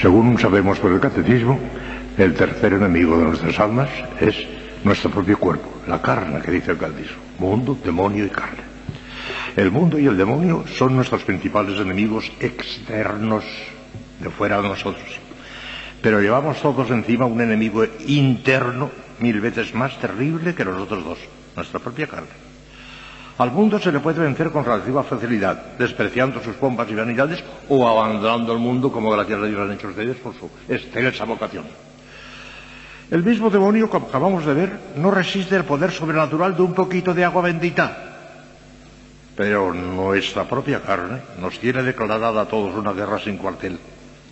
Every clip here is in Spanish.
Según sabemos por el catecismo, el tercer enemigo de nuestras almas es nuestro propio cuerpo, la carne que dice el catecismo, mundo, demonio y carne. El mundo y el demonio son nuestros principales enemigos externos de fuera de nosotros. Pero llevamos todos encima un enemigo interno mil veces más terrible que los otros dos, nuestra propia carne. Al mundo se le puede vencer con relativa facilidad, despreciando sus pompas y vanidades o abandonando el mundo como gracias a Dios han hecho ustedes por su excelsa vocación. El mismo demonio, como acabamos de ver, no resiste el poder sobrenatural de un poquito de agua bendita. Pero nuestra propia carne nos tiene declarada a todos una guerra sin cuartel.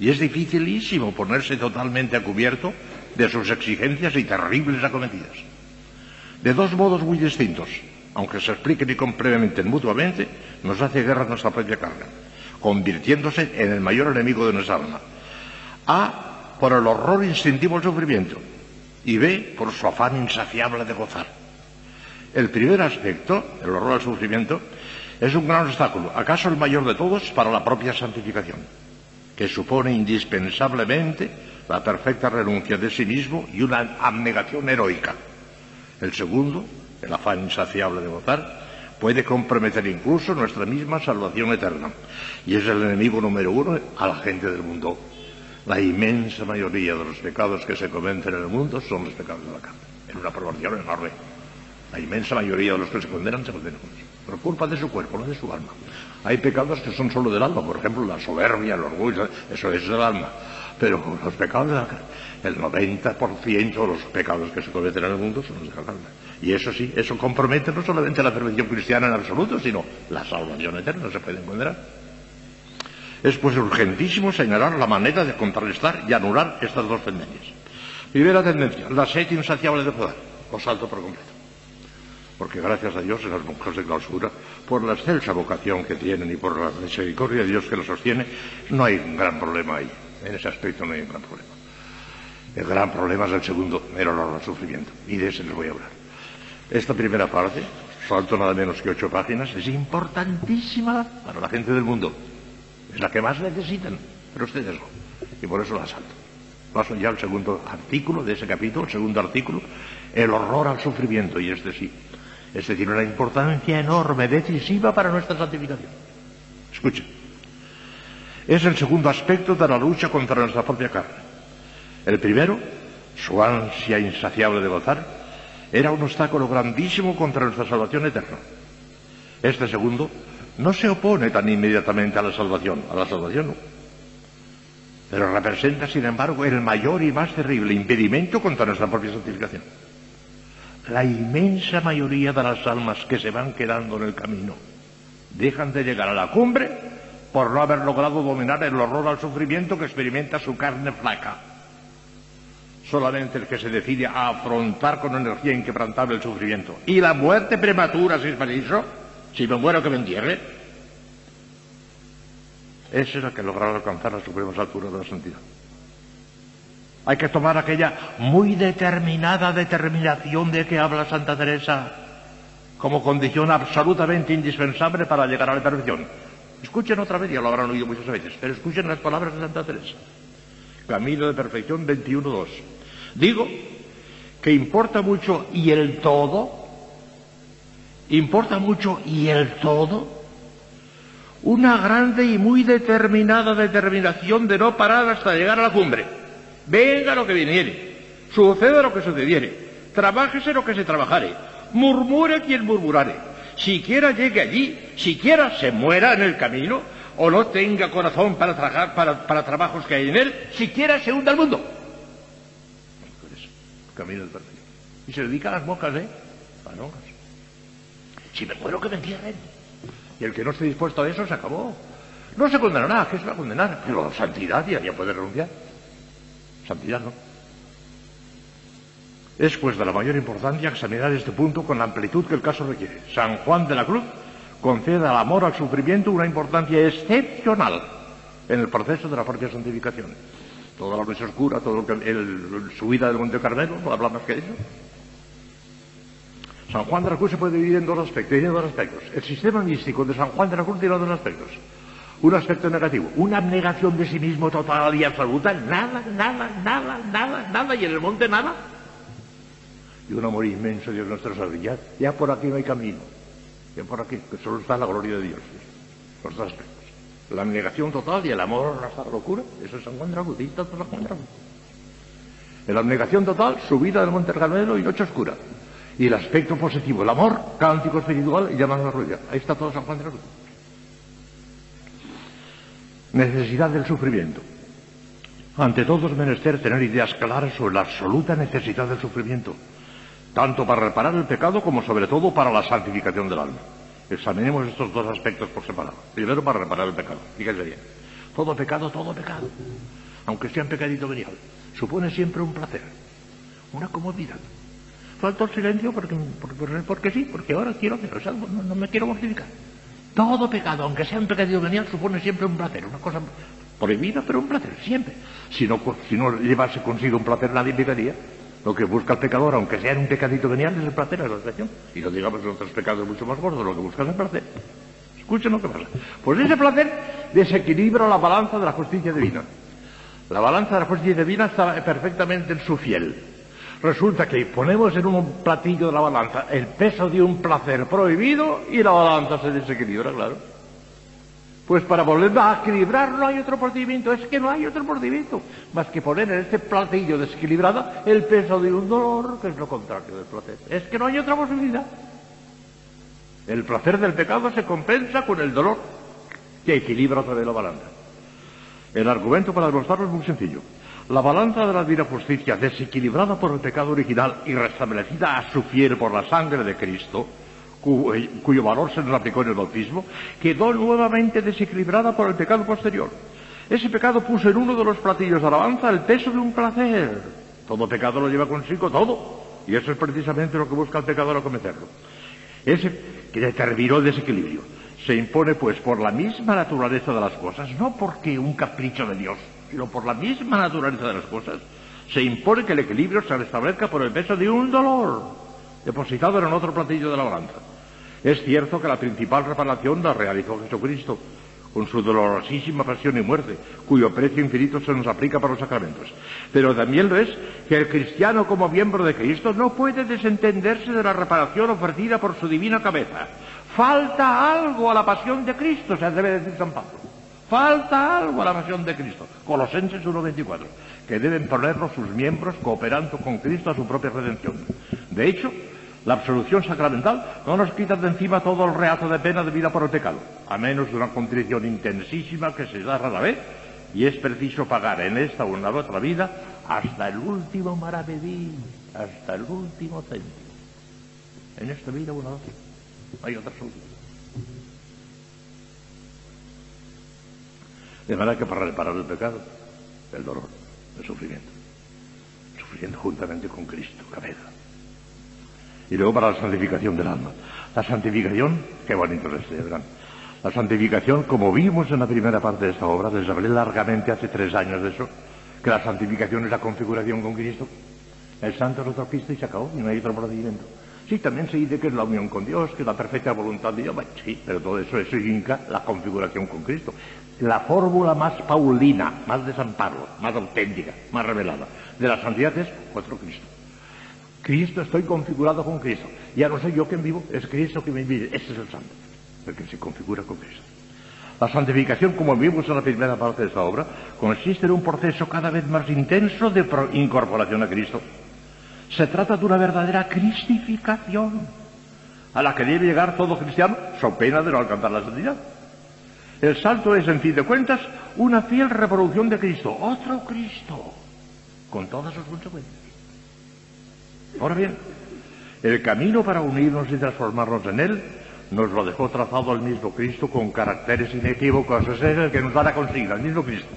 Y es dificilísimo ponerse totalmente a cubierto de sus exigencias y terribles acometidas. De dos modos muy distintos, aunque se expliquen y complementen mutuamente, nos hace guerra nuestra propia carne, convirtiéndose en el mayor enemigo de nuestra alma. A, por el horror instintivo al sufrimiento, y B, por su afán insaciable de gozar. El primer aspecto, el horror al sufrimiento, es un gran obstáculo, acaso el mayor de todos, para la propia santificación que supone indispensablemente la perfecta renuncia de sí mismo y una abnegación heroica. El segundo, el afán insaciable de gozar, puede comprometer incluso nuestra misma salvación eterna. Y es el enemigo número uno a la gente del mundo. La inmensa mayoría de los pecados que se cometen en el mundo son los pecados de la carne, en una proporción enorme. La inmensa mayoría de los que se condenan se condenan por culpa de su cuerpo, no de su alma. Hay pecados que son solo del alma, por ejemplo, la soberbia, el orgullo, eso es del alma. Pero los pecados, el 90% de los pecados que se cometen en el mundo son los del alma. Y eso sí, eso compromete no solamente la perfección cristiana en absoluto, sino la salvación eterna, se puede encontrar. Es pues urgentísimo señalar la manera de contrarrestar y anular estas dos tendencias. Primera tendencia, la sed insaciable de poder, o salto por completo porque gracias a Dios en las monjas de clausura, por la excelsa vocación que tienen y por la misericordia de Dios que los sostiene, no hay un gran problema ahí. En ese aspecto no hay un gran problema. El gran problema es el segundo, el horror al sufrimiento. Y de ese les voy a hablar. Esta primera parte, salto nada menos que ocho páginas, es importantísima para la gente del mundo. Es la que más necesitan, pero ustedes no. Y por eso la salto. Paso ya al segundo artículo de ese capítulo, el segundo artículo, el horror al sufrimiento, y este sí, es decir, una importancia enorme, decisiva para nuestra santificación. Escuchen. Es el segundo aspecto de la lucha contra nuestra propia carne. El primero, su ansia insaciable de gozar, era un obstáculo grandísimo contra nuestra salvación eterna. Este segundo no se opone tan inmediatamente a la salvación, a la salvación no. Pero representa, sin embargo, el mayor y más terrible impedimento contra nuestra propia santificación la inmensa mayoría de las almas que se van quedando en el camino dejan de llegar a la cumbre por no haber logrado dominar el horror al sufrimiento que experimenta su carne flaca. Solamente el que se decide a afrontar con energía inquebrantable el sufrimiento y la muerte prematura, si es preciso, si me muero que me entierre, ese es el que logrará alcanzar las supremas alturas de la santidad. Hay que tomar aquella muy determinada determinación de que habla Santa Teresa como condición absolutamente indispensable para llegar a la perfección. Escuchen otra vez, ya lo habrán oído muchas veces, pero escuchen las palabras de Santa Teresa. Camino de perfección 21.2. Digo que importa mucho y el todo, importa mucho y el todo, una grande y muy determinada determinación de no parar hasta llegar a la cumbre. Venga lo que viniere, suceda lo que sucediere, trabájese lo que se trabajare, murmure quien murmurare, siquiera llegue allí, siquiera se muera en el camino, o no tenga corazón para trabajar para, trabajos que hay en él, siquiera se hunda el mundo. Camino del perfecto. Y se dedica a las moscas, ¿eh? A las moscas. Si me muero, que me entierren. Y el que no esté dispuesto a eso se acabó. No se condenará, ¿qué se va a condenar? Pero santidad ya, ya puede renunciar. Santidad no. Es pues de la mayor importancia examinar este punto con la amplitud que el caso requiere. San Juan de la Cruz concede al amor al sufrimiento una importancia excepcional en el proceso de la propia santificación. Toda la noche oscura, todo el, su vida del Monte Carmelo, no habla más que eso. San Juan de la Cruz se puede dividir en dos aspectos. El sistema místico de San Juan de la Cruz tiene dos aspectos. Un aspecto negativo, una abnegación de sí mismo total y absoluta, nada, nada, nada, nada, nada, y en el monte nada. Y un amor inmenso Dios nuestro sabe, ya, ya por aquí no hay camino, ya por aquí, que solo está la gloria de Dios. Los dos aspectos. La abnegación total y el amor hasta la locura, eso es San Juan Dragudita, San Juan Dragudita. En la abnegación total, subida del Monte Carmelo y noche oscura. Y el aspecto positivo, el amor, cántico espiritual y llaman a la rueda. Ahí está todo San Juan Cruz. Necesidad del sufrimiento. Ante todo es menester tener ideas claras sobre la absoluta necesidad del sufrimiento, tanto para reparar el pecado como sobre todo para la santificación del alma. Examinemos estos dos aspectos por separado. Primero para reparar el pecado. Fíjense bien. Todo pecado, todo pecado, aunque sea un pecadito venial, supone siempre un placer, una comodidad. Falta el silencio porque, porque, sí, porque ahora quiero hacer no, me quiero mortificar. Todo pecado, aunque sea un pecadito venial, supone siempre un placer, una cosa prohibida, pero un placer, siempre. Si no, si no llevase consigo un placer, nadie pecaría. Lo que busca el pecador, aunque sea en un pecadito venial, es el placer, la atracción. Y no digamos en otros pecados mucho más gordos, lo que busca es el placer. Escuchen lo que pasa. Pues ese placer desequilibra la balanza de la justicia divina. La balanza de la justicia divina está perfectamente en su fiel. Resulta que ponemos en un platillo de la balanza el peso de un placer prohibido y la balanza se desequilibra, claro. Pues para volverla a equilibrar no hay otro procedimiento, es que no hay otro procedimiento, más que poner en este platillo desequilibrado el peso de un dolor, que es lo contrario del placer. Es que no hay otra posibilidad. El placer del pecado se compensa con el dolor que equilibra otra vez la balanza. El argumento para demostrarlo es muy sencillo. La balanza de la divina justicia, desequilibrada por el pecado original y restablecida a su fiel por la sangre de Cristo, cuyo valor se nos aplicó en el bautismo, quedó nuevamente desequilibrada por el pecado posterior. Ese pecado puso en uno de los platillos de alabanza el peso de un placer. Todo pecado lo lleva consigo todo. Y eso es precisamente lo que busca el pecador al cometerlo. Ese que determinó el desequilibrio. Se impone, pues, por la misma naturaleza de las cosas, no porque un capricho de Dios, sino por la misma naturaleza de las cosas, se impone que el equilibrio se restablezca por el peso de un dolor depositado en otro platillo de la balanza. Es cierto que la principal reparación la realizó Jesucristo, con su dolorosísima pasión y muerte, cuyo precio infinito se nos aplica para los sacramentos. Pero también lo es que el cristiano como miembro de Cristo no puede desentenderse de la reparación ofrecida por su divina cabeza. Falta algo a la pasión de Cristo, se debe decir San Pablo. Falta algo a la pasión de Cristo. Colosenses 1.24, que deben ponerlo sus miembros cooperando con Cristo a su propia redención. De hecho, la absolución sacramental no nos quita de encima todo el reato de pena debida por el pecado, a menos de una contrición intensísima que se da rara vez, y es preciso pagar en esta o en la otra vida hasta el último maravedí, hasta el último céntimo. En esta vida o en la otra. Hay otra solución. De manera que para reparar el pecado, el dolor, el sufrimiento, sufriendo juntamente con Cristo, cabeza. Y luego para la santificación del alma. La santificación, qué bonito es este. La santificación, como vimos en la primera parte de esta obra, les hablé largamente hace tres años de eso, que la santificación es la configuración con Cristo. El santo es otro Cristo y se acabó, y no hay otro procedimiento. Sí, también se dice que es la unión con Dios, que es la perfecta voluntad de Dios. sí, pero todo eso, eso indica la configuración con Cristo. La fórmula más paulina, más de San Pablo, más auténtica, más revelada de la santidad es otro Cristo. Cristo, estoy configurado con Cristo. Ya no soy yo quien vivo, es Cristo que me vive. Ese es el santo, el que se configura con Cristo. La santificación, como vimos en la primera parte de esta obra, consiste en un proceso cada vez más intenso de incorporación a Cristo. Se trata de una verdadera cristificación a la que debe llegar todo cristiano, so pena de no alcanzar la santidad. El salto es, en fin de cuentas, una fiel reproducción de Cristo, otro Cristo, con todas sus consecuencias. Ahora bien, el camino para unirnos y transformarnos en Él nos lo dejó trazado el mismo Cristo con caracteres inequívocos. Es el que nos da la consigna, el mismo Cristo.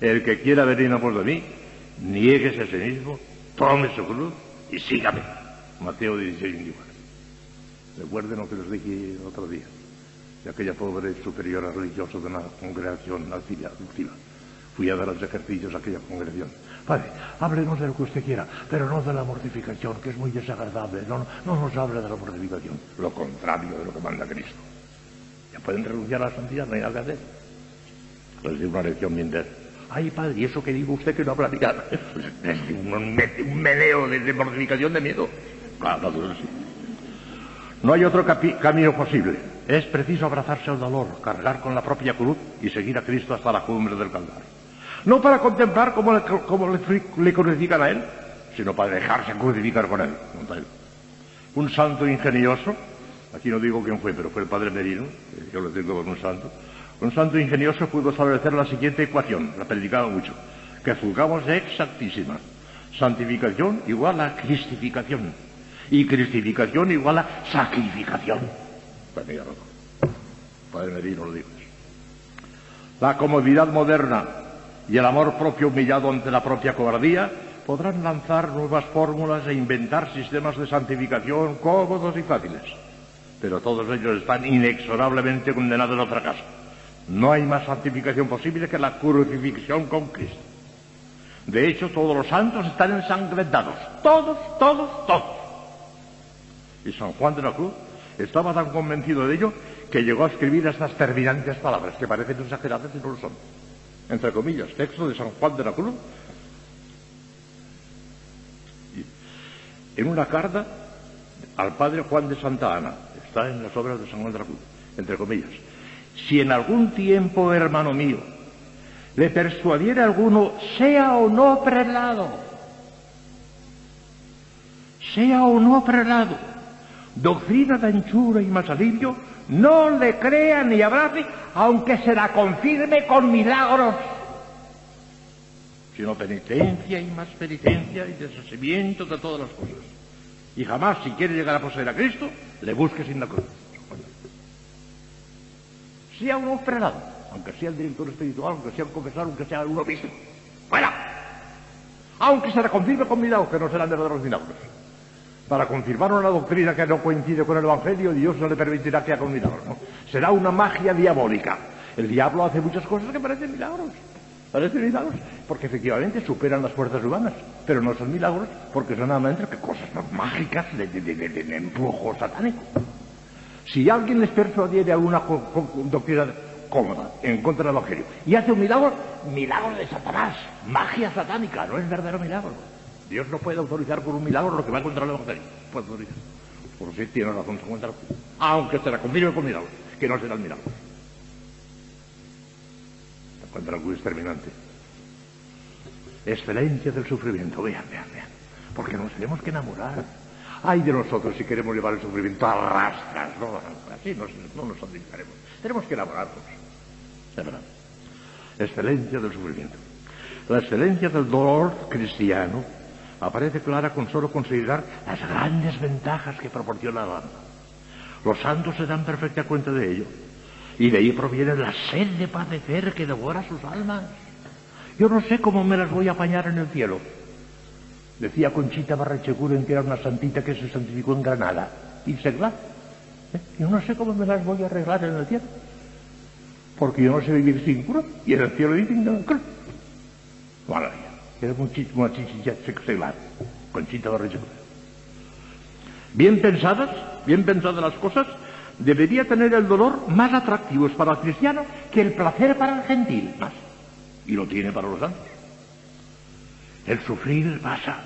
El que quiera venir a pos de mí, nieguese a sí mismo, tome su cruz y sígame. Mateo 16, 24. Recuerden lo que les dije otro día, de aquella pobre superiora religiosa de una congregación altiva. Fui a dar los ejercicios a aquella congregación. Padre, háblenos de lo que usted quiera, pero no de la mortificación, que es muy desagradable. No, no nos hable de la mortificación. Lo contrario de lo que manda Cristo. Ya pueden renunciar a la santidad, no hay nada que hacer. Les di una lección mientras. Ay, padre, ¿y eso que digo usted que no hablaría? Es un, un meneo de, mortificación de miedo. Claro, no, no hay otro camino posible. Es preciso abrazarse al dolor, cargar con la propia cruz y seguir a Cristo hasta la cumbre del Calvario. No para contemplar cómo le, cómo le, crucifican a Él, sino para dejarse crucificar con Él. Un santo ingenioso, aquí no digo quién fue, pero fue el padre Merino, yo lo tengo como un santo, un santo ingenioso pudo establecer la siguiente ecuación, la predicaba mucho, que juzgamos exactísima. Santificación igual a cristificación. Y cristificación igual a sacrificación. Padre Merino lo dijo. La comodidad moderna y el amor propio humillado ante la propia cobardía podrán lanzar nuevas fórmulas e inventar sistemas de santificación cómodos y fáciles. Pero todos ellos están inexorablemente condenados al fracaso. No hay más santificación posible que la crucifixión con Cristo. De hecho, todos los santos están ensangrentados. Todos, todos, todos. Y San Juan de la Cruz estaba tan convencido de ello que llegó a escribir estas terminantes palabras que parecen exageradas y no lo son. Entre comillas, texto de San Juan de la Cruz. En una carta al padre Juan de Santa Ana. Está en las obras de San Juan de la Cruz. Entre comillas si en algún tiempo, hermano mío, le persuadiera alguno, sea o no prelado, sea o no prelado, doctrina de anchura y más alivio, no le crea ni abrace, aunque se la confirme con milagros, sino penitencia y más penitencia y deshacimiento de todas las cosas. Y jamás, si quiere llegar a poseer a Cristo, le busque sin la cruz sea un prelado, aunque sea el director espiritual, aunque sea un confesor, aunque sea un obispo. ¡Fuera! Aunque se le confirme con milagros, que no serán verdaderos milagros. Para confirmar una doctrina que no coincide con el Evangelio, Dios no le permitirá que haga un milagro. ¿no? Será una magia diabólica. El diablo hace muchas cosas que parecen milagros. Parecen milagros porque efectivamente superan las fuerzas humanas, pero no son milagros porque son nada más que cosas mágicas de, de, de, satánico. Si alguien les persuadiere a una doctrina cómoda en contra del Evangelio y hace un milagro, milagro de Satanás, magia satánica, no es verdadero milagro. Dios no puede autorizar con un milagro lo que va contra el Evangelio. Puede autorizar. Por si tiene razón, se cuenta, aunque se la con milagros, que no será el milagro. Encuentra algo exterminante. Excelencia del sufrimiento, vean, vean, vean. Porque nos tenemos que enamorar Ay de nosotros si queremos llevar el sufrimiento a rastras, no, así no, no nos santificaremos. Tenemos que elaborarnos. verdad. Excelencia del sufrimiento. La excelencia del dolor cristiano aparece clara con solo considerar las grandes ventajas que proporciona la alma. Los santos se dan perfecta cuenta de ello. Y de ahí proviene la sed de padecer que devora sus almas. Yo no sé cómo me las voy a apañar en el cielo. Decía Conchita Barrecheguren que era una santita que se santificó en Granada. Y seglar. ¿Eh? Yo no sé cómo me las voy a arreglar en el cielo. Porque yo no sé vivir sin cura. Y en el cielo dicen no cruz. Era muchísimo seglar. Conchita Barrecheguren. Bien pensadas, bien pensadas las cosas, debería tener el dolor más atractivo para el cristiano que el placer para el gentil. Más. Y lo tiene para los santos. El sufrir pasa,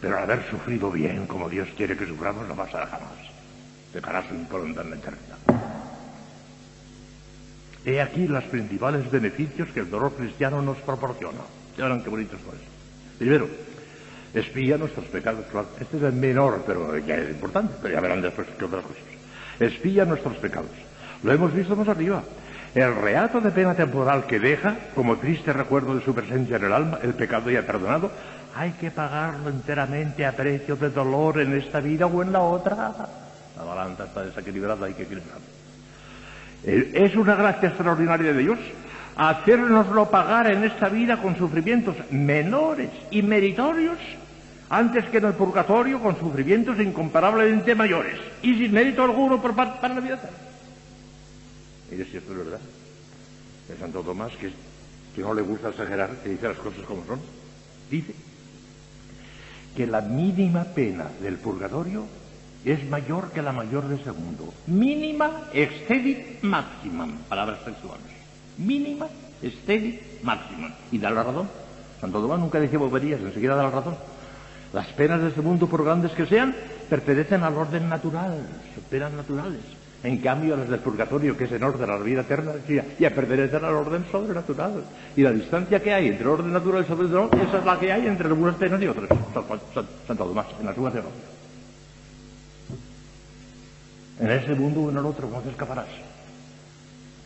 pero al haber sufrido bien, como Dios quiere que suframos, no pasará jamás. Dejará su impronta en la eternidad. He aquí los principales beneficios que el dolor cristiano nos proporciona. Ya verán qué bonitos son. Primero, espía nuestros pecados. Este es el menor, pero ya es importante, pero ya verán después que otras cosas. Espía nuestros pecados. Lo hemos visto más arriba. El reato de pena temporal que deja, como triste recuerdo de su presencia en el alma, el pecado ya perdonado, hay que pagarlo enteramente a precio de dolor en esta vida o en la otra. La balanza está desequilibrada, hay que equilibrarla. Es una gracia extraordinaria de Dios hacernoslo pagar en esta vida con sufrimientos menores y meritorios antes que en el purgatorio con sufrimientos incomparablemente mayores y sin mérito alguno por, para la vida eterna. Mire si esto es verdad. El Santo Tomás, que, que no le gusta exagerar, que dice las cosas como son, dice que la mínima pena del purgatorio es mayor que la mayor del segundo. Mínima excedit maximum, palabras textuales. Mínima, estéril, máxima. Y da la razón. Santo Tomás nunca decía boberías, enseguida da la razón. Las penas de este mundo, por grandes que sean, pertenecen al orden natural, son penas naturales. En cambio, las del purgatorio, que es en orden a la vida eterna, ya pertenecen al orden sobrenatural. Y la distancia que hay entre el orden natural y el sobrenatural, esa es la que hay entre algunas penas y otras. Santo Tomás, en la suma En ese mundo o en el otro, ¿cómo te escaparás?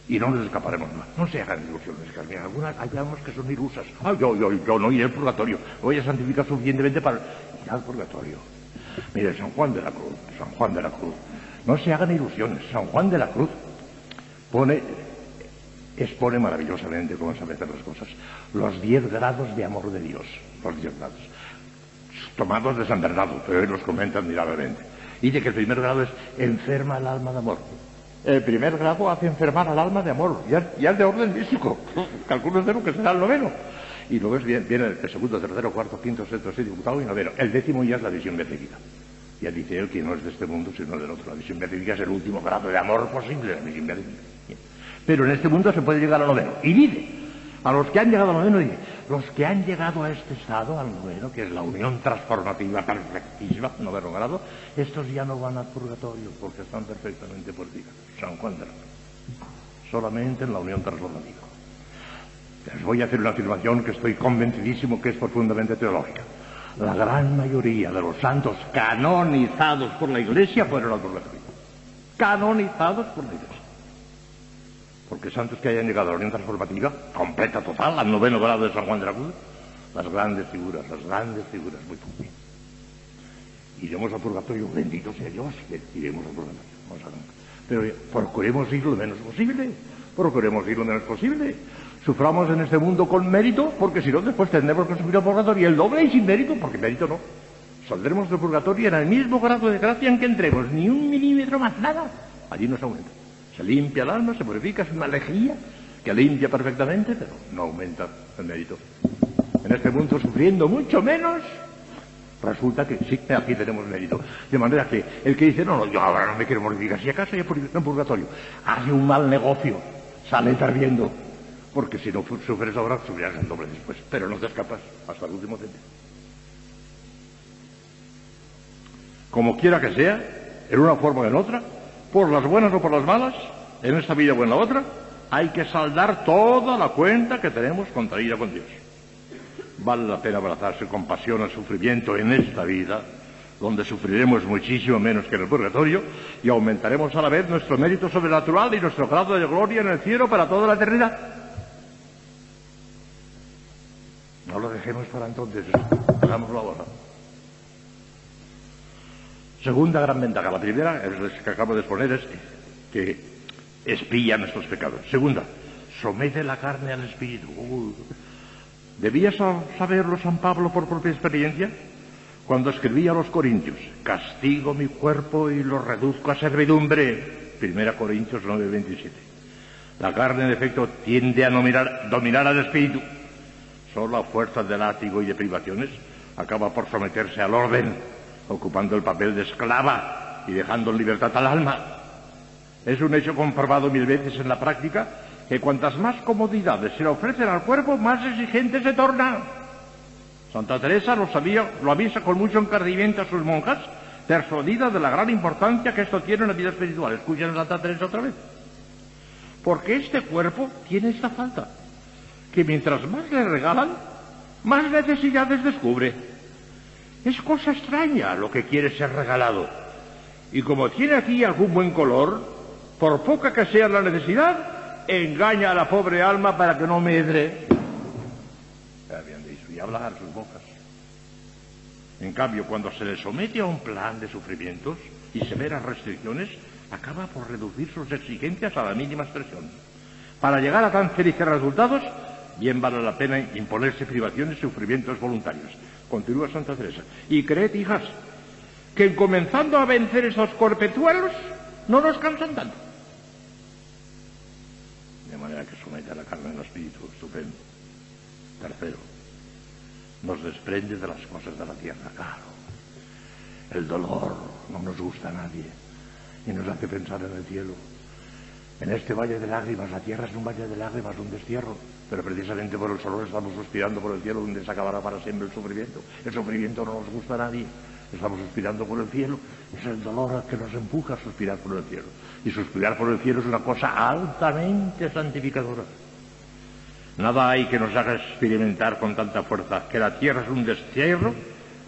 y no nos escaparemos más. No se hagan ilusiones, Carmen. Algunas hay que son ilusas. Ah, yo, yo, yo no iré al purgatorio. Voy a santificar suficientemente para ir al purgatorio. Mire, San Juan de la Cruz, San Juan de la Cruz. No se hagan ilusiones. San Juan de la Cruz pone, expone maravillosamente cómo sabe hacer las cosas. Los diez grados de amor de Dios. Los diez grados. Tomados de San Bernardo, pero hoy los comentan admirablemente. Dice que el primer grado es enferma el alma de amor. El primer grado hace enfermar al alma de amor, ya, ya es de orden místico. Calculo cero que será el noveno. Y luego viene, el segundo, tercero, cuarto, quinto, sexto, séptimo, octavo y noveno. El décimo ya es la visión beatífica. Ya dice él que no es de este mundo, sino del otro. La visión beatífica es el último grado de amor posible, la visión beatífica. Pero en este mundo se puede llegar al noveno. Y dice, a los que han llegado al noveno, dice, los que han llegado a este estado, al noveno, que es la unión transformativa perfectísima, noveno grado, estos ya no van al purgatorio porque están perfectamente purificados. San Juan de la Solamente en la unión transformativa. Les voy a hacer una afirmación que estoy convencidísimo que es profundamente teológica. La gran mayoría de los santos canonizados por la Iglesia fueron al purgatorio. Canonizados por la Iglesia. Porque santos que hayan llegado a la unión transformativa, completa, total, al noveno grado de San Juan de la Cruz, las grandes figuras, las grandes figuras, muy bien. Iremos al purgatorio, bendito sea Dios, iremos al purgatorio. Pero procuremos ir lo menos posible, procuremos ir lo menos posible. Suframos en este mundo con mérito, porque si no, después tendremos que sufrir al purgatorio el doble y sin mérito, porque mérito no. Saldremos del purgatorio en el mismo grado de gracia en que entremos, ni un milímetro más, nada. Allí nos aumenta. Se limpia el alma, se purifica, es una alegría que limpia perfectamente, pero no aumenta el mérito. En este mundo sufriendo mucho menos, resulta que sí, aquí tenemos mérito. De manera que el que dice, no, no, yo ahora no me quiero morificar, si acaso hay en purgatorio, hace un mal negocio, sale tardiendo, porque si no sufres ahora, sufrirás el doble después, pero no te escapas hasta el último centro. Como quiera que sea, en una forma o en otra, por las buenas o por las malas, en esta vida o en la otra, hay que saldar toda la cuenta que tenemos contraída con Dios. Vale la pena abrazarse con pasión al sufrimiento en esta vida, donde sufriremos muchísimo menos que en el purgatorio, y aumentaremos a la vez nuestro mérito sobrenatural y nuestro grado de gloria en el cielo para toda la eternidad. No lo dejemos para entonces, hagámoslo ahora. Segunda gran ventaja. La primera, es que acabo de exponer, es que espía nuestros pecados. Segunda, somete la carne al espíritu. ¿Debía saberlo San Pablo por propia experiencia? Cuando escribía a los Corintios, castigo mi cuerpo y lo reduzco a servidumbre. Primera Corintios 9:27. La carne, en efecto, tiende a dominar, dominar al espíritu. Solo a fuerza de látigo y de privaciones acaba por someterse al orden ocupando el papel de esclava y dejando en libertad al alma. Es un hecho comprobado mil veces en la práctica que cuantas más comodidades se le ofrecen al cuerpo, más exigente se torna. Santa Teresa lo sabía, lo avisa con mucho encardimiento a sus monjas, persuadida de la gran importancia que esto tiene en la vida espiritual. Escuchen a Santa Teresa otra vez. Porque este cuerpo tiene esta falta, que mientras más le regalan, más necesidades descubre. Es cosa extraña lo que quiere ser regalado. Y como tiene aquí algún buen color, por poca que sea la necesidad, engaña a la pobre alma para que no medre. Habían dicho, y hablar sus bocas. En cambio, cuando se le somete a un plan de sufrimientos y severas restricciones, acaba por reducir sus exigencias a la mínima expresión. Para llegar a tan felices resultados, bien vale la pena imponerse privaciones y sufrimientos voluntarios. Continúa Santa Teresa. Y creed, hijas, que comenzando a vencer esos corpezuelos, no nos cansan tanto. De manera que somete a la carne al espíritu, estupendo. Tercero, nos desprende de las cosas de la tierra, claro. El dolor no nos gusta a nadie y nos hace pensar en el cielo. En este valle de lágrimas, la tierra es un valle de lágrimas, un destierro, pero precisamente por el sol estamos suspirando por el cielo donde se acabará para siempre el sufrimiento. El sufrimiento no nos gusta a nadie, estamos suspirando por el cielo, es el dolor que nos empuja a suspirar por el cielo. Y suspirar por el cielo es una cosa altamente santificadora. Nada hay que nos haga experimentar con tanta fuerza que la tierra es un destierro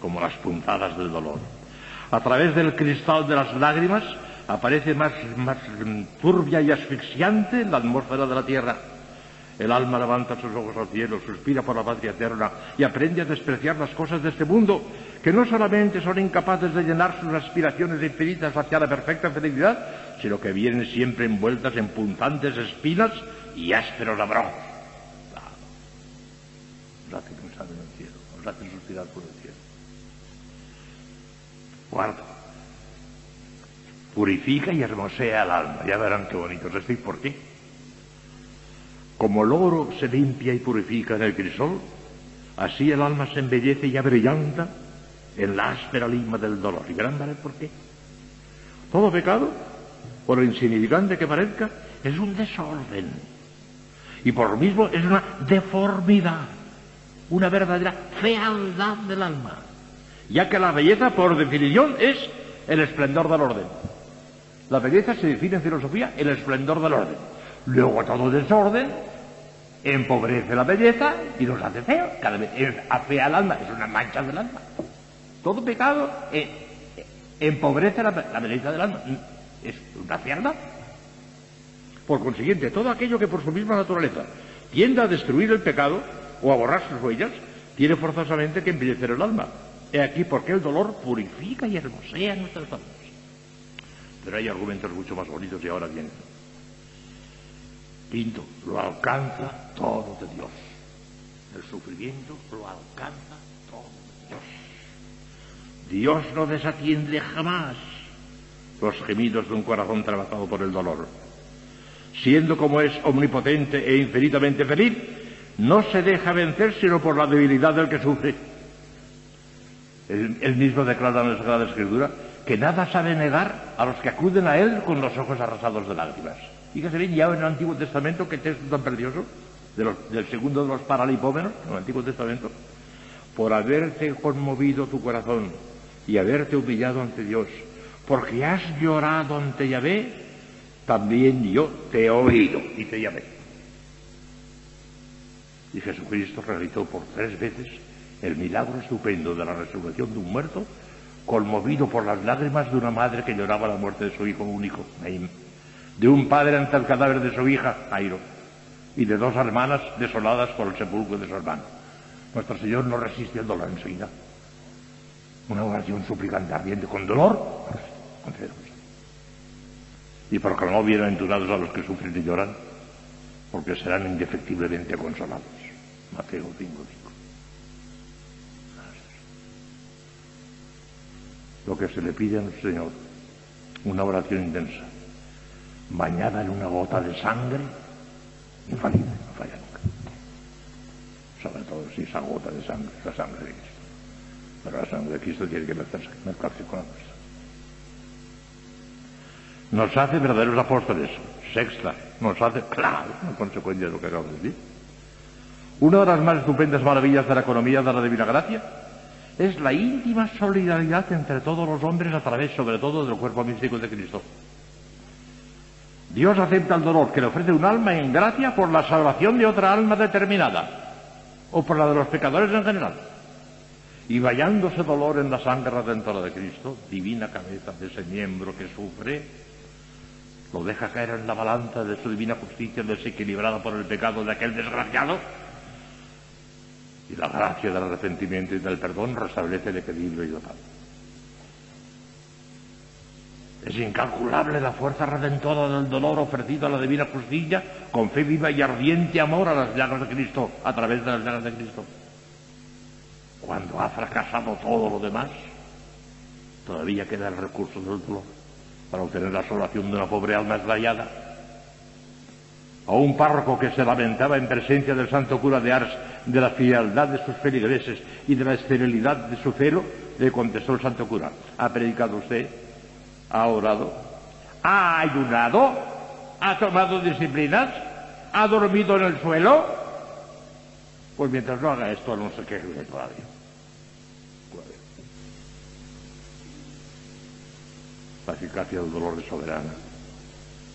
como las puntadas del dolor. A través del cristal de las lágrimas aparece más, turbia y asfixiante la atmósfera de la tierra. El alma levanta sus ojos al cielo, suspira por la patria eterna y aprende a despreciar las cosas de este mundo, que no solamente son incapaces de llenar sus aspiraciones infinitas hacia la perfecta felicidad, sino que vienen siempre envueltas en punzantes espinas y ásperos abrojos. Nos hace pensar en el cielo, nos hace suspirar por el cielo. Cuarto, purifica y hermosea el alma. Ya verán qué bonito es esto y por qué. Como el oro se limpia y purifica en el crisol, así el alma se embellece y abrillanta en la áspera lima del dolor. Y verán, verán por qué. Todo pecado, por insignificante que parezca, es un desorden. Y por lo mismo es una deformidad, una verdadera fealdad del alma. Ya que la belleza, por definición, es el esplendor del orden. La belleza se define en filosofía el esplendor del orden. Luego todo desorden empobrece la belleza y nos hace feo. Cada vez afea el alma, es una mancha del alma. Todo pecado eh, eh, empobrece la, belleza del alma. Es una fealdad. Por consiguiente, todo aquello que por su misma naturaleza tienda a destruir el pecado o a borrar sus huellas, tiene forzosamente que embellecer el alma. He aquí por qué el dolor purifica y hermosea nuestras almas. Pero hay argumentos mucho más bonitos y ahora vienen. Quinto, lo alcanza todo de Dios. El sufrimiento lo alcanza todo de Dios. Dios no desatiende jamás los gemidos de un corazón trabajado por el dolor. Siendo como es omnipotente e infinitamente feliz, no se deja vencer sino por la debilidad del que sufre. Él, mismo declara en la Sagrada Escritura que nada sabe negar a los que acuden a Él con los ojos arrasados de lágrimas. Fíjese bien, ya en el Antiguo Testamento, que texto tan precioso, del segundo de los paralipómenos, en el Antiguo Testamento, por haberte conmovido tu corazón y haberte humillado ante Dios, porque has llorado ante Yahvé, también yo te he oído y te llamé. Y Jesucristo realizó por tres veces el milagro estupendo de la resurrección de un muerto, conmovido por las lágrimas de una madre que lloraba la muerte de su hijo único, Naim, de un padre ante el cadáver de su hija, Jairo, y de dos hermanas desoladas por el sepulcro de su hermano. Nuestro Señor no resiste el dolor enseguida. Una oración suplicante ardiente con dolor, Y proclamó bienaventurados a los que sufren y lloran, porque serán indefectiblemente consolados. Mateo 5. Lo que se le pide al Señor, una oración intensa, bañada en una gota de sangre, infalible, no falla nunca. Sobre todo si esa gota de sangre es la sangre de Cristo. Pero la sangre de Cristo tiene que mezclarse con la nuestra. Nos hace verdaderos apóstoles. Sexta, nos hace, claro, una consecuencia de lo que acabo de decir. Una de las más estupendas maravillas de la economía de la Divina Gracia es la íntima solidaridad entre todos los hombres a través, sobre todo, del cuerpo místico de Cristo. Dios acepta el dolor que le ofrece un alma en gracia por la salvación de otra alma determinada, o por la de los pecadores en general. Y vallándose dolor en la sangre redentora de Cristo, divina cabeza de ese miembro que sufre, lo deja caer en la balanza de su divina justicia desequilibrada por el pecado de aquel desgraciado, y la gracia del arrepentimiento y del perdón restablece el equilibrio y total. Es incalculable la fuerza redentora del dolor ofrecido a la divina justicia con fe viva y ardiente amor a las llagas de Cristo, a través de las llagas de Cristo. Cuando ha fracasado todo lo demás, todavía queda el recurso del dolor para obtener la salvación de una pobre alma eslayada. A un párroco que se lamentaba en presencia del santo cura de Ars de la frialdad de sus feligreses y de la esterilidad de su celo, le contestó el santo cura, ¿ha predicado usted? ¿Ha orado? ¿Ha ayunado? ¿Ha tomado disciplinas? ¿Ha dormido en el suelo? Pues mientras no haga esto, no se queje todavía. La eficacia del dolor de soberana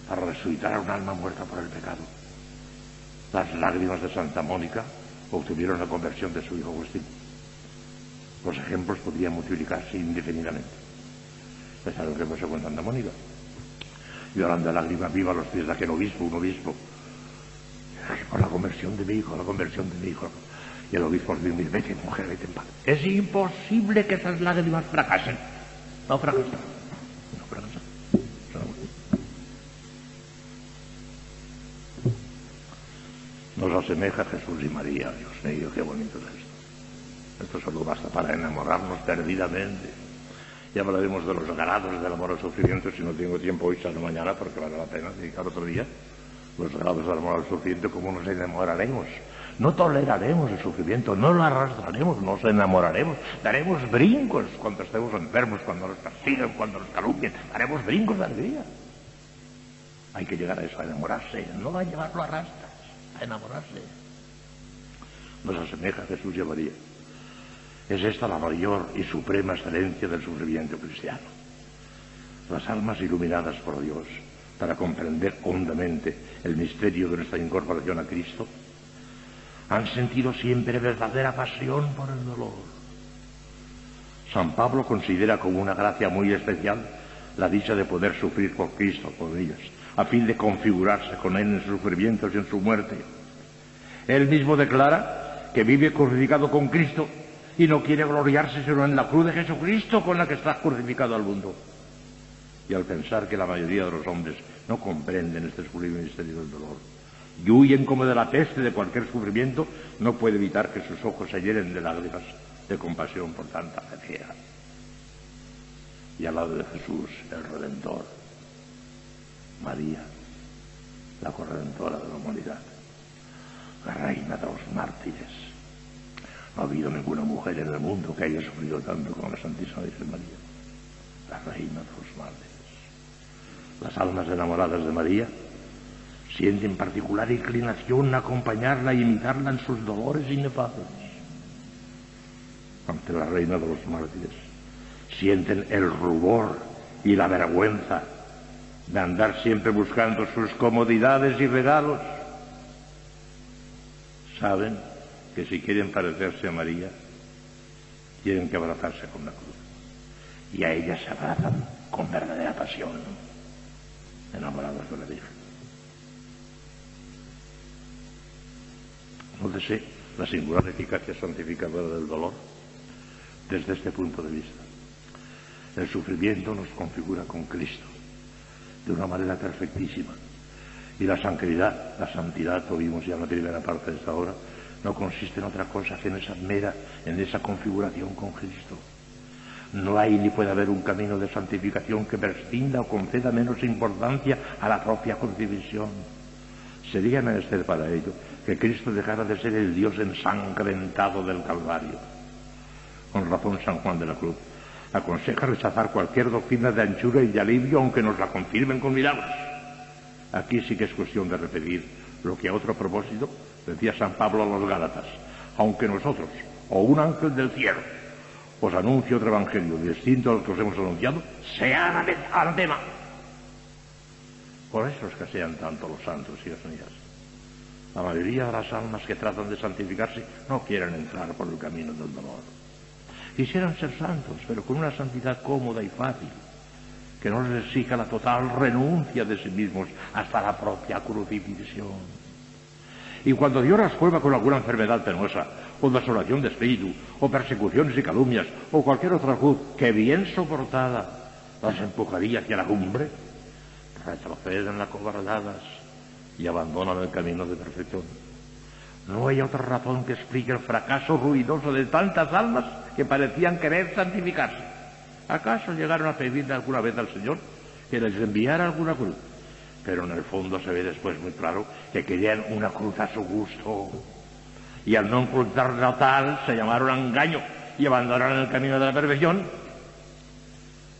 para resucitar a un alma muerta por el pecado. Las lágrimas de Santa Mónica obtuvieron la conversión de su hijo Agustín. Los ejemplos podrían multiplicarse indefinidamente. Es algo que pasó con Santa Mónica. Llorando a lágrimas viva los pies de aquel obispo, un obispo. Por la conversión de mi hijo, la conversión de mi hijo. Y el obispo le dijo, vete mujer, vete en. Es imposible que esas lágrimas fracasen. No fracasan. Asemeja Jesús y María. Dios mío, qué bonito es esto. Esto solo basta para enamorarnos perdidamente. Ya hablaremos de los grados del amor al sufrimiento si no tengo tiempo hoy, sino mañana, porque vale la pena dedicar otro día. Los grados del amor al sufrimiento, ¿cómo nos enamoraremos? No toleraremos el sufrimiento, no lo arrastraremos, nos enamoraremos, daremos brincos cuando estemos enfermos, cuando nos persiguen, cuando nos calumnien, daremos brincos de alegría. Hay que llegar a eso, a enamorarse, no a llevarlo a rastras a enamorarse. Nos asemeja a Jesús y a María. Es esta la mayor y suprema excelencia del sufrimiento cristiano. Las almas iluminadas por Dios para comprender hondamente el misterio de nuestra incorporación a Cristo han sentido siempre verdadera pasión por el dolor. San Pablo considera como una gracia muy especial la dicha de poder sufrir por Cristo, por ellas, a fin de configurarse con Él en sus sufrimientos y en su muerte. Él mismo declara que vive crucificado con Cristo y no quiere gloriarse sino en la cruz de Jesucristo con la que está crucificado al mundo. Y al pensar que la mayoría de los hombres no comprenden este sublime misterio del dolor y huyen como de la peste de cualquier sufrimiento, no puede evitar que sus ojos se llenen de lágrimas de compasión por tanta fe Y al lado de Jesús, el Redentor, María, la corredentora de la humanidad, la reina de los mártires. No ha habido ninguna mujer en el mundo que haya sufrido tanto como la Santísima Virgen María, la reina de los mártires. Las almas enamoradas de María sienten particular inclinación a acompañarla y imitarla en sus dolores inefables. Ante la reina de los mártires sienten el rubor y la vergüenza de andar siempre buscando sus comodidades y regalos. Saben que si quieren parecerse a María, tienen que abrazarse con la cruz. Y a ella se abrazan con verdadera pasión, enamorados de la Virgen. Nótese la singular eficacia santificadora del dolor desde este punto de vista. El sufrimiento nos configura con Cristo de una manera perfectísima. Y la santidad, la santidad, lo vimos ya en la primera parte de esta hora, no consiste en otra cosa que en esa mera, en esa configuración con Cristo. No hay ni puede haber un camino de santificación que prescinda o conceda menos importancia a la propia crucifixión. Sería menester para ello que Cristo dejara de ser el Dios ensangrentado del Calvario. Con razón San Juan de la Cruz aconseja rechazar cualquier doctrina de anchura y de alivio, aunque nos la confirmen con milagros. Aquí sí que es cuestión de repetir lo que a otro propósito decía San Pablo a los Gálatas. Aunque nosotros, o un ángel del cielo, os anuncie otro evangelio distinto al que os hemos anunciado, sea anatema. Por eso escasean tanto los santos y las mías. La mayoría de las almas que tratan de santificarse no quieren entrar por el camino del dolor. Quisieran ser santos, pero con una santidad cómoda y fácil, que no les exija la total renuncia de sí mismos hasta la propia crucifixión. Y cuando Dios las prueba con alguna enfermedad penosa, o desolación de espíritu, o persecuciones y calumnias, o cualquier otra cruz que bien soportada las empujaría hacia la cumbre, retroceden las cobardadas y abandonan el camino de perfección. No hay otra razón que explique el fracaso ruidoso de tantas almas que parecían querer santificarse. ¿Acaso llegaron a pedirle alguna vez al Señor que les enviara alguna cruz? Pero en el fondo se ve después muy claro que querían una cruz a su gusto. Y al no encontrarla tal, se llamaron a engaño y abandonaron el camino de la perfección.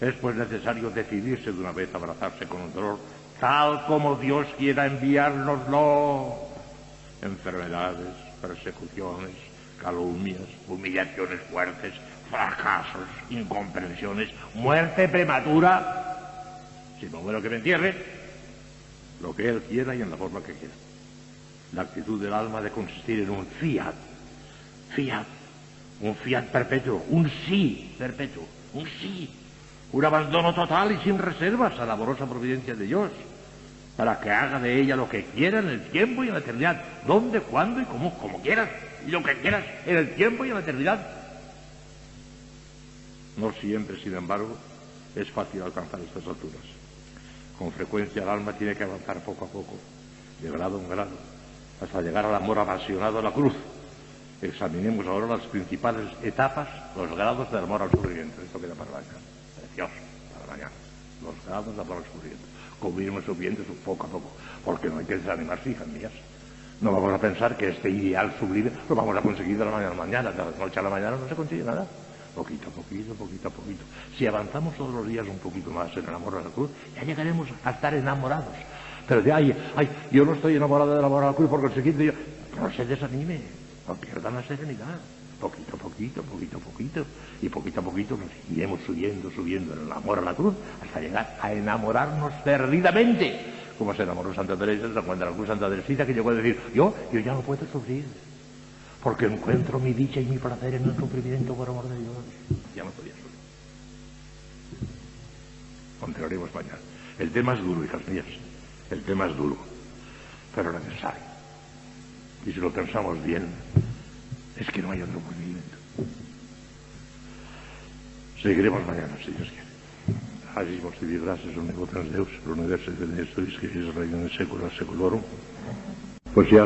Es pues necesario decidirse de una vez a abrazarse con el dolor tal como Dios quiera enviárnoslo. Enfermedades, persecuciones, calumnias, humillaciones fuertes, fracasos, incomprensiones, muerte prematura. Si no muero que me entierre, lo que Él quiera y en la forma que quiera. La actitud del alma de consistir en un fiat, fiat, un fiat perpetuo, un sí perpetuo, un sí, un abandono total y sin reservas a la amorosa providencia de Dios, para que haga de ella lo que quiera en el tiempo y en la eternidad, donde, cuándo y como, como quieras, y lo que quieras en el tiempo y en la eternidad. No siempre, sin embargo, es fácil alcanzar estas alturas. Con frecuencia el alma tiene que avanzar poco a poco, de grado en grado, hasta llegar al amor apasionado a la cruz. Examinemos ahora las principales etapas, los grados del amor al sufrimiento. Esto queda para mañana. Precioso, para mañana. Los grados del amor al sufrimiento. Como irnos subiendo poco a poco, porque no hay que desanimarse, hijas mías. No vamos a pensar que este ideal sublime lo vamos a conseguir de la mañana a la mañana. De la noche a la mañana no se consigue nada poquito a poquito, poquito a poquito. Si avanzamos todos los días un poquito más en el amor a la cruz, ya llegaremos a estar enamorados. Pero de ay, yo no estoy enamorado del amor a la cruz, por consiguiente yo, no se desanime, no pierdan la serenidad. Poquito a poquito, poquito a poquito, y poquito a poquito nos iremos subiendo, subiendo en el amor a la cruz, hasta llegar a enamorarnos perdidamente, como se enamoró Santa Teresa, de la Cruz, Santa Teresita, que llegó a decir, yo, yo ya no puedo sufrir porque encuentro mi dicha y mi placer en el sufrimiento por amor de Dios. Ya no podía sufrir. Continuaremos mañana. El tema es duro, hijas mías. El tema es duro, pero necesario. Y si lo pensamos bien, es que no hay otro movimiento. Seguiremos mañana, si Dios quiere. Hagis vos te gracias, omnipotens Deus, l'universo de Deus, que es reino en secula seculorum. Pues ya